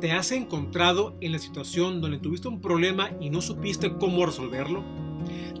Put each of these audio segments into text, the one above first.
¿Te has encontrado en la situación donde tuviste un problema y no supiste cómo resolverlo?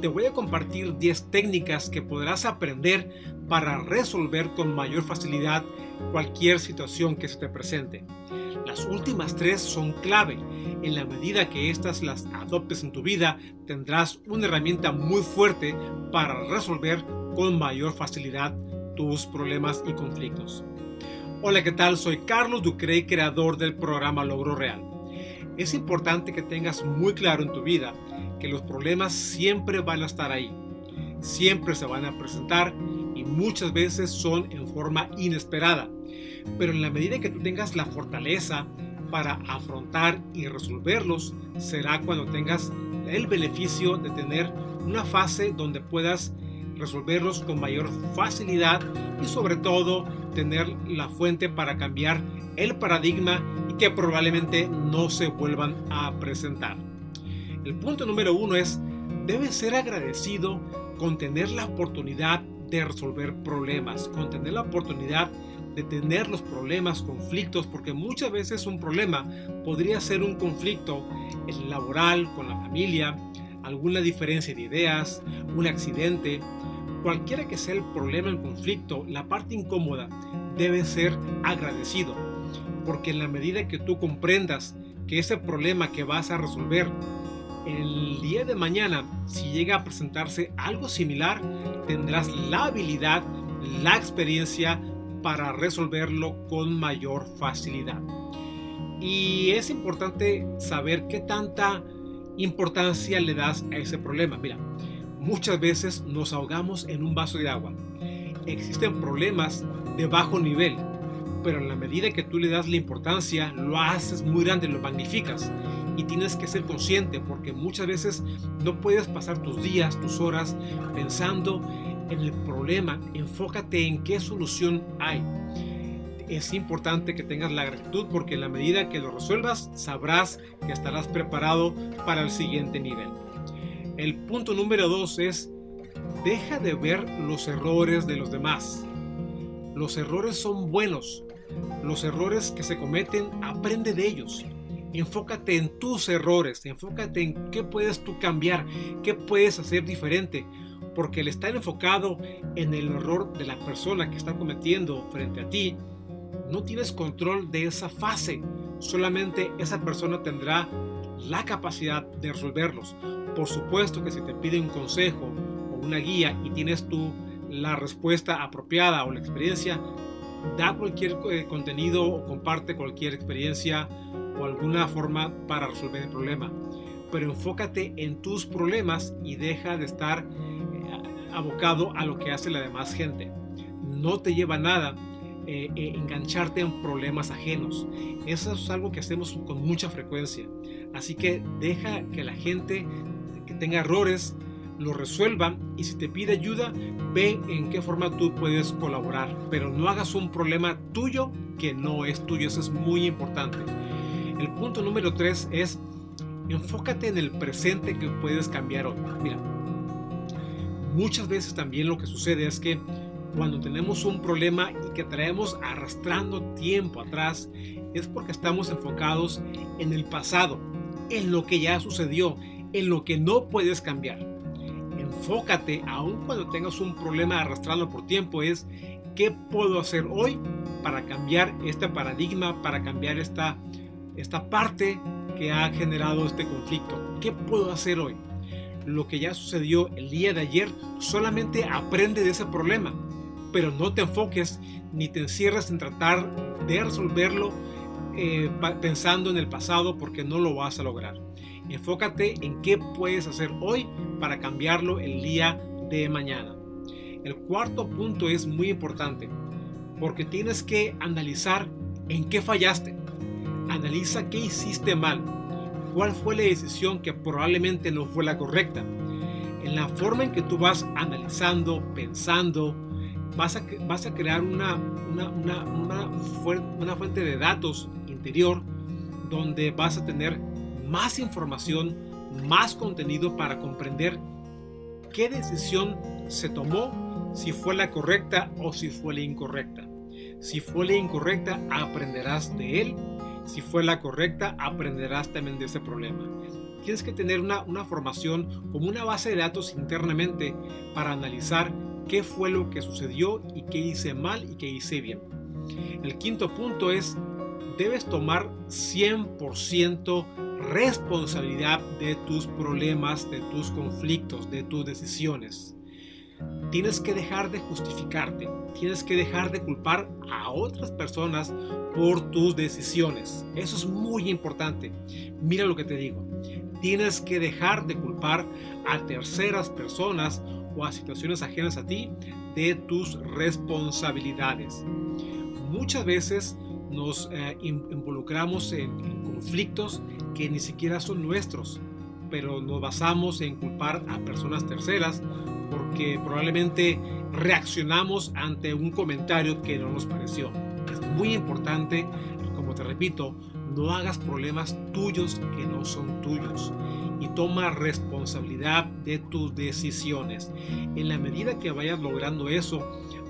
Te voy a compartir 10 técnicas que podrás aprender para resolver con mayor facilidad cualquier situación que se te presente. Las últimas tres son clave. En la medida que estas las adoptes en tu vida, tendrás una herramienta muy fuerte para resolver con mayor facilidad tus problemas y conflictos. Hola, ¿qué tal? Soy Carlos Ducrey, creador del programa Logro Real. Es importante que tengas muy claro en tu vida que los problemas siempre van a estar ahí, siempre se van a presentar y muchas veces son en forma inesperada. Pero en la medida que tú tengas la fortaleza para afrontar y resolverlos, será cuando tengas el beneficio de tener una fase donde puedas resolverlos con mayor facilidad y sobre todo tener la fuente para cambiar el paradigma y que probablemente no se vuelvan a presentar. El punto número uno es, debes ser agradecido con tener la oportunidad de resolver problemas, con tener la oportunidad de tener los problemas, conflictos, porque muchas veces un problema podría ser un conflicto laboral, con la familia, alguna diferencia de ideas, un accidente, Cualquiera que sea el problema, el conflicto, la parte incómoda, debe ser agradecido. Porque en la medida que tú comprendas que ese problema que vas a resolver, el día de mañana, si llega a presentarse algo similar, tendrás la habilidad, la experiencia para resolverlo con mayor facilidad. Y es importante saber qué tanta importancia le das a ese problema. Mira, Muchas veces nos ahogamos en un vaso de agua. Existen problemas de bajo nivel, pero en la medida que tú le das la importancia, lo haces muy grande, lo magnificas. Y tienes que ser consciente porque muchas veces no puedes pasar tus días, tus horas pensando en el problema. Enfócate en qué solución hay. Es importante que tengas la gratitud porque en la medida que lo resuelvas, sabrás que estarás preparado para el siguiente nivel. El punto número dos es, deja de ver los errores de los demás. Los errores son buenos. Los errores que se cometen, aprende de ellos. Enfócate en tus errores, enfócate en qué puedes tú cambiar, qué puedes hacer diferente, porque el estar enfocado en el error de la persona que está cometiendo frente a ti, no tienes control de esa fase. Solamente esa persona tendrá la capacidad de resolverlos. Por supuesto que si te pide un consejo o una guía y tienes tú la respuesta apropiada o la experiencia, da cualquier eh, contenido o comparte cualquier experiencia o alguna forma para resolver el problema. Pero enfócate en tus problemas y deja de estar eh, abocado a lo que hace la demás gente. No te lleva nada eh, engancharte en problemas ajenos. Eso es algo que hacemos con mucha frecuencia. Así que deja que la gente tenga errores, lo resuelva y si te pide ayuda, ve en qué forma tú puedes colaborar. Pero no hagas un problema tuyo que no es tuyo, eso es muy importante. El punto número tres es enfócate en el presente que puedes cambiar hoy. Mira, muchas veces también lo que sucede es que cuando tenemos un problema y que traemos arrastrando tiempo atrás, es porque estamos enfocados en el pasado, en lo que ya sucedió, en lo que no puedes cambiar. Enfócate, aun cuando tengas un problema arrastrando por tiempo, es qué puedo hacer hoy para cambiar este paradigma, para cambiar esta, esta parte que ha generado este conflicto. ¿Qué puedo hacer hoy? Lo que ya sucedió el día de ayer, solamente aprende de ese problema, pero no te enfoques ni te encierres en tratar de resolverlo eh, pensando en el pasado porque no lo vas a lograr. Enfócate en qué puedes hacer hoy para cambiarlo el día de mañana. El cuarto punto es muy importante porque tienes que analizar en qué fallaste. Analiza qué hiciste mal. cuál fue la decisión que probablemente no fue la correcta. En la forma en que tú vas analizando, pensando, vas a, crear una, una fuente de datos interior donde vas a tener más información, más contenido para comprender qué decisión se tomó, si fue la correcta o si fue la incorrecta. Si fue la incorrecta, aprenderás de él. Si fue la correcta, aprenderás también de ese problema. Tienes que tener una, una formación como una base de datos internamente para analizar qué fue lo que sucedió y qué hice mal y qué hice bien. El quinto punto es, debes tomar 100% responsabilidad de tus problemas, de tus conflictos, de tus decisiones. Tienes que dejar de justificarte, tienes que dejar de culpar a otras personas por tus decisiones. Eso es muy importante. Mira lo que te digo. Tienes que dejar de culpar a terceras personas o a situaciones ajenas a ti de tus responsabilidades. Muchas veces nos eh, involucramos en, en conflictos ni siquiera son nuestros, pero nos basamos en culpar a personas terceras porque probablemente reaccionamos ante un comentario que no nos pareció. Es muy importante, como te repito, no hagas problemas tuyos que no son tuyos y toma responsabilidad de tus decisiones. En la medida que vayas logrando eso,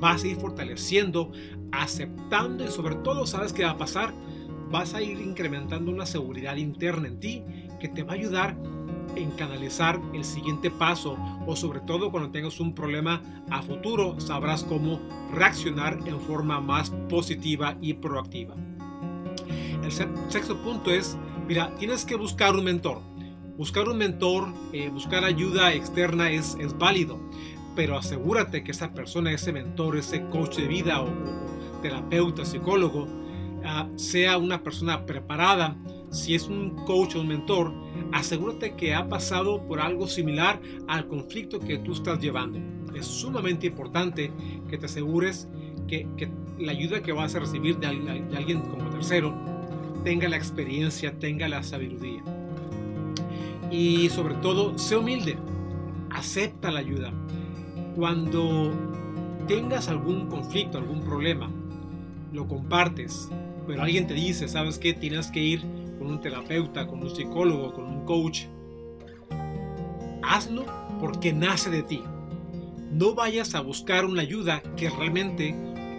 vas a ir fortaleciendo, aceptando y sobre todo, ¿sabes qué va a pasar? Vas a ir incrementando una seguridad interna en ti que te va a ayudar en canalizar el siguiente paso o sobre todo cuando tengas un problema a futuro sabrás cómo reaccionar en forma más positiva y proactiva. El sexto punto es, mira, tienes que buscar un mentor. Buscar un mentor, eh, buscar ayuda externa es, es válido, pero asegúrate que esa persona, ese mentor, ese coach de vida o, terapeuta, psicólogo, sea una persona preparada. Si es un coach o un mentor, asegúrate que ha pasado por algo similar al conflicto que tú estás llevando. Es sumamente importante que te asegures que, la ayuda que vas a recibir de alguien como tercero tenga la experiencia, tenga la sabiduría. Y sobre todo, sé humilde, acepta la ayuda. Cuando tengas algún conflicto, algún problema, lo compartes, pero alguien te dice, ¿sabes qué? Tienes que ir con un terapeuta, con un psicólogo, con un coach. Hazlo porque nace de ti. No vayas a buscar una ayuda que realmente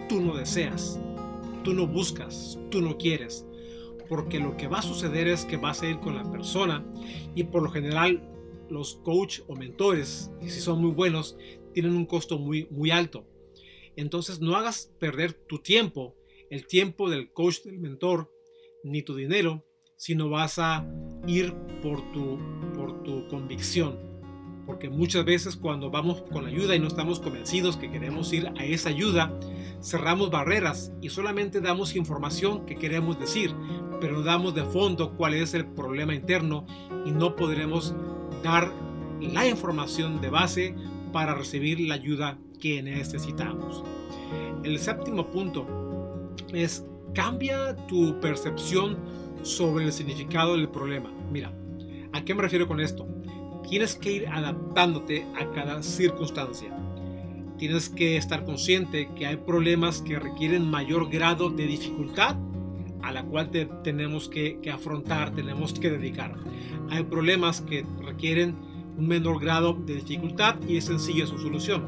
tú no deseas, tú no buscas, tú no quieres. Porque lo que va a suceder es que vas a ir con la persona y por lo general los coach o mentores, si son muy buenos, tienen un costo muy, muy alto. Entonces no hagas perder tu tiempo, el tiempo del coach, del mentor, ni tu dinero, sino vas a ir por tu, por tu convicción. Porque muchas veces cuando vamos con ayuda y no estamos convencidos que queremos ir a esa ayuda, cerramos barreras y solamente damos información que queremos decir, pero no damos de fondo cuál es el problema interno y no podremos dar la información de base para recibir la ayuda que necesitamos. El séptimo punto es cambia tu percepción sobre el significado del problema. Mira, ¿a qué me refiero con esto? Tienes que ir adaptándote a cada circunstancia. Tienes que estar consciente que hay problemas que requieren mayor grado de dificultad a la cual tenemos que, que afrontar, tenemos que dedicar. Hay problemas que requieren un menor grado de dificultad y es sencilla su solución.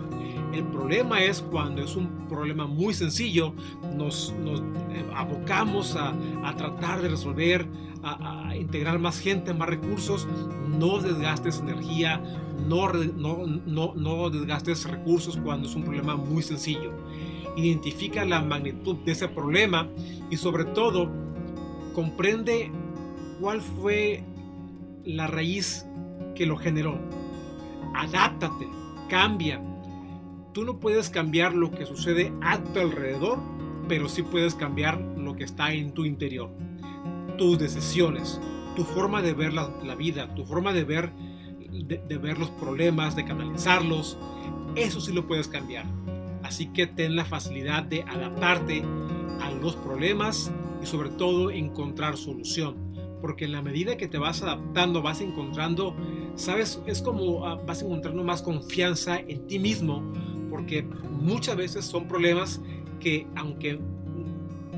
El problema es cuando es un problema muy sencillo, nos, nos eh, abocamos a, a, tratar de resolver, a, integrar más gente, más recursos, no desgastes energía, no, no, no, no desgastes recursos cuando es un problema muy sencillo. Identifica la magnitud de ese problema y sobre todo comprende cuál fue la raíz que lo generó. Adáptate, cambia. Tú no puedes cambiar lo que sucede a tu alrededor, pero sí puedes cambiar lo que está en tu interior. Tus decisiones, tu forma de ver la, vida, tu forma de ver, de ver los problemas, de canalizarlos, eso sí lo puedes cambiar. Así que ten la facilidad de adaptarte a los problemas y sobre todo encontrar solución porque en la medida que te vas adaptando, vas encontrando, sabes, es como ah, vas encontrando más confianza en ti mismo, porque muchas veces son problemas que aunque,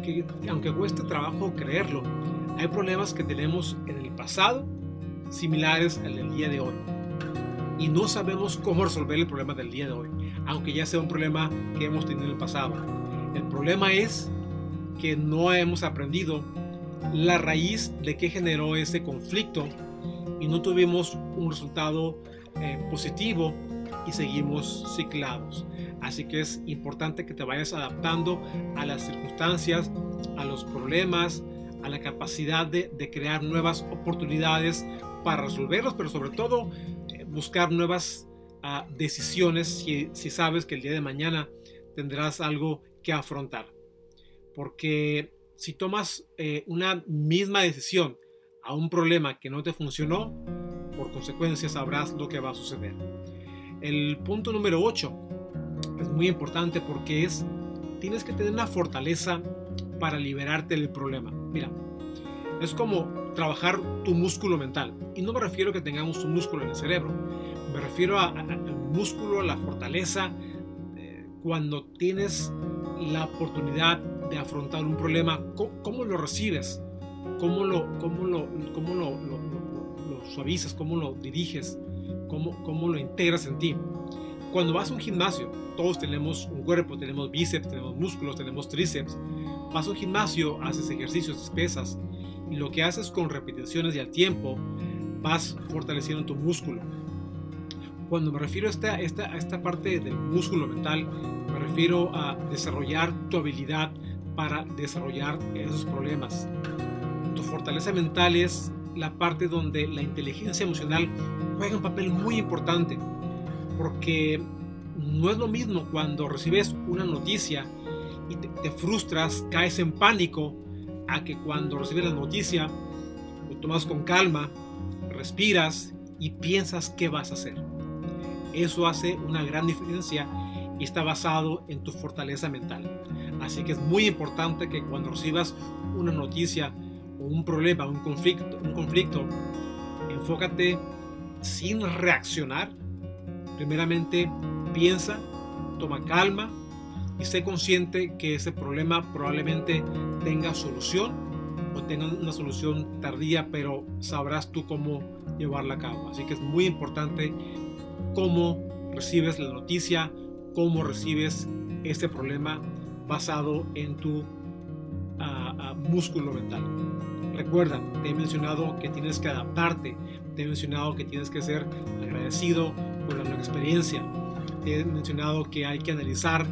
que, aunque cueste trabajo creerlo, hay problemas que tenemos en el pasado similares al del día de hoy. Y no sabemos cómo resolver el problema del día de hoy, aunque ya sea un problema que hemos tenido en el pasado. El problema es que no hemos aprendido la raíz de qué generó ese conflicto y no tuvimos un resultado eh, positivo y seguimos ciclados. Así que es importante que te vayas adaptando a las circunstancias, a los problemas, a la capacidad de, crear nuevas oportunidades para resolverlos, pero sobre todo eh, buscar nuevas ah, decisiones si, sabes que el día de mañana tendrás algo que afrontar. Porque si tomas eh, una misma decisión a un problema que no te funcionó, por consecuencia sabrás lo que va a suceder. El punto número 8 es muy importante porque es, tienes que tener una fortaleza para liberarte del problema. Mira, es como trabajar tu músculo mental. Y no me refiero a que tengamos un músculo en el cerebro, me refiero al músculo, a la fortaleza, eh, cuando tienes la oportunidad de afrontar un problema, ¿cómo, lo recibes? ¿Cómo lo, cómo lo, cómo lo, lo, suavizas? ¿Cómo lo diriges? ¿Cómo, ¿Cómo lo integras en ti? Cuando vas a un gimnasio, todos tenemos un cuerpo, tenemos bíceps, tenemos músculos, tenemos tríceps. Vas a un gimnasio, haces ejercicios, pesas, y lo que haces con repeticiones y al tiempo, vas fortaleciendo tu músculo. Cuando me refiero a esta, esta, a esta parte del músculo mental, me refiero a desarrollar tu habilidad para desarrollar esos problemas. Tu fortaleza mental es la parte donde la inteligencia emocional juega un papel muy importante, porque no es lo mismo cuando recibes una noticia y te, frustras, caes en pánico, a que cuando recibes la noticia lo tomas con calma, respiras y piensas qué vas a hacer. Eso hace una gran diferencia y está basado en tu fortaleza mental. Así que es muy importante que cuando recibas una noticia un problema, un conflicto, un conflicto, enfócate sin reaccionar. Primeramente, piensa, toma calma y sé consciente que ese problema probablemente tenga solución o tenga una solución tardía, pero sabrás tú cómo llevarla a cabo. Así que es muy importante cómo recibes la noticia, cómo recibes este problema basado en tu ah, ah, músculo mental. Recuerda, te he mencionado que tienes que adaptarte, te he mencionado que tienes que ser agradecido por la nueva experiencia, te he mencionado que hay que analizar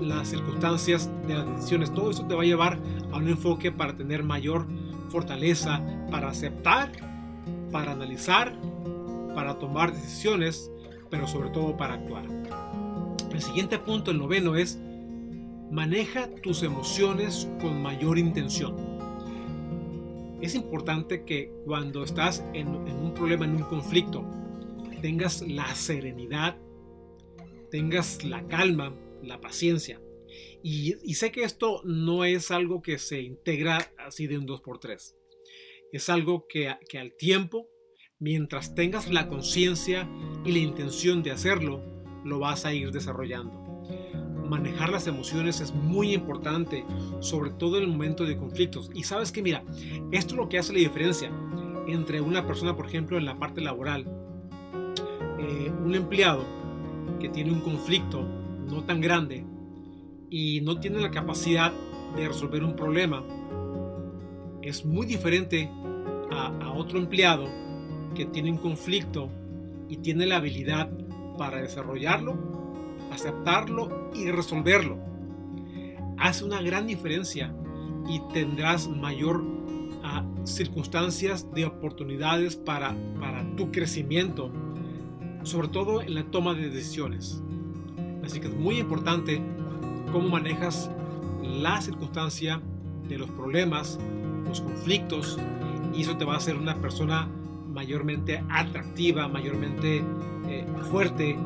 las circunstancias de las decisiones. Todo eso te va a llevar a un enfoque para tener mayor fortaleza, para aceptar, para analizar, para tomar decisiones, pero sobre todo para actuar. El siguiente punto, el noveno, es Maneja tus emociones con mayor intención. Es importante que cuando estás en, un problema, en un conflicto, tengas la serenidad, tengas la calma, la paciencia. Y, sé que esto no es algo que se integra así de un 2x3. Es algo que, que al tiempo, mientras tengas la conciencia y la intención de hacerlo, lo vas a ir desarrollando manejar las emociones es muy importante, sobre todo en el momento de conflictos. Y sabes que, mira, esto es lo que hace la diferencia entre una persona, por ejemplo, en la parte laboral, eh, un empleado que tiene un conflicto no tan grande y no tiene la capacidad de resolver un problema, es muy diferente a, a otro empleado que tiene un conflicto y tiene la habilidad para desarrollarlo aceptarlo y resolverlo. Hace una gran diferencia y tendrás mayor ah, circunstancias de oportunidades para, para tu crecimiento, sobre todo en la toma de decisiones. Así que es muy importante cómo manejas la circunstancia de los problemas, los conflictos, y eso te va a hacer una persona mayormente atractiva, mayormente eh, fuerte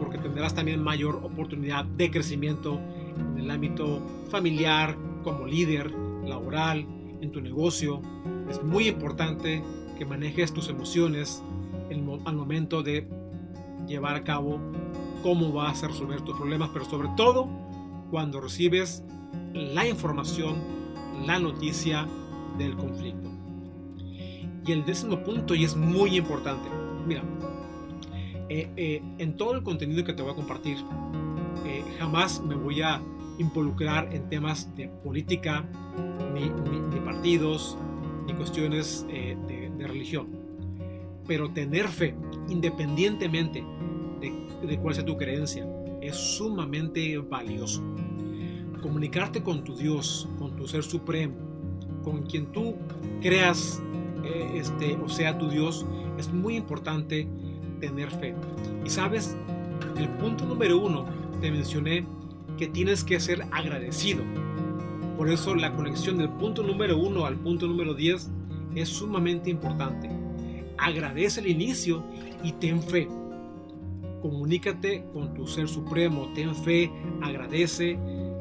porque tendrás también mayor oportunidad de crecimiento en el ámbito familiar, como líder, laboral, en tu negocio, es muy importante que manejes tus emociones al momento de llevar a cabo cómo vas a resolver tus problemas, pero sobre todo cuando recibes la información, la noticia del conflicto. Y el décimo punto, y es muy importante, mira, eh, eh, en todo el contenido que te voy a compartir, eh, jamás me voy a involucrar en temas de política, ni, partidos, ni cuestiones de, de, religión. Pero tener fe, independientemente de, de cuál sea tu creencia, es sumamente valioso. Comunicarte con tu Dios, con tu Ser Supremo, con quien tú creas este, o sea tu Dios, es muy importante tener fe. Y sabes, el punto número uno, te mencioné que tienes que ser agradecido. Por eso la conexión del punto número uno al punto número 10 es sumamente importante. Agradece el inicio y ten fe. Comunícate con tu ser supremo, ten fe, agradece,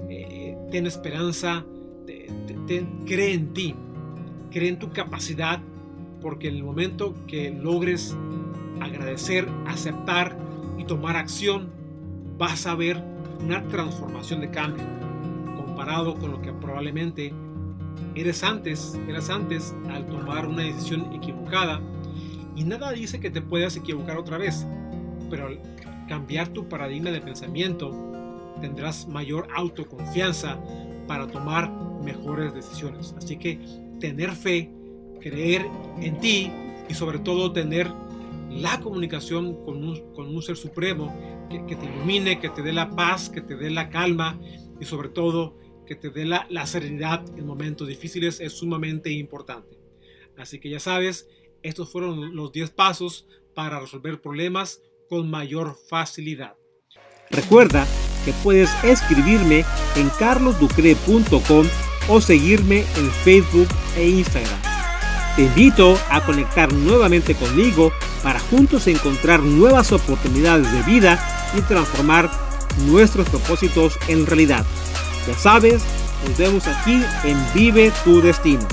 eh, ten esperanza, cree en ti, cree en tu capacidad, porque en el momento que logres agradecer, aceptar y tomar acción, vas a ver una transformación de cambio comparado con lo que probablemente eres antes, eras antes al tomar una decisión equivocada. Y nada dice que te puedas equivocar otra vez, pero al cambiar tu paradigma de pensamiento, tendrás mayor autoconfianza para tomar mejores decisiones. Así que tener fe, creer en ti y sobre todo tener la comunicación con un, ser supremo que, te ilumine, que te dé la paz, que te dé la calma y sobre todo que te dé la, serenidad en momentos difíciles es sumamente importante. Así que ya sabes, estos fueron los 10 pasos para resolver problemas con mayor facilidad. Recuerda que puedes escribirme en carlosducre.com o seguirme en Facebook e Instagram. Te invito a conectar nuevamente conmigo para juntos encontrar nuevas oportunidades de vida y transformar nuestros propósitos en realidad. Ya sabes, nos vemos aquí en Vive tu Destino.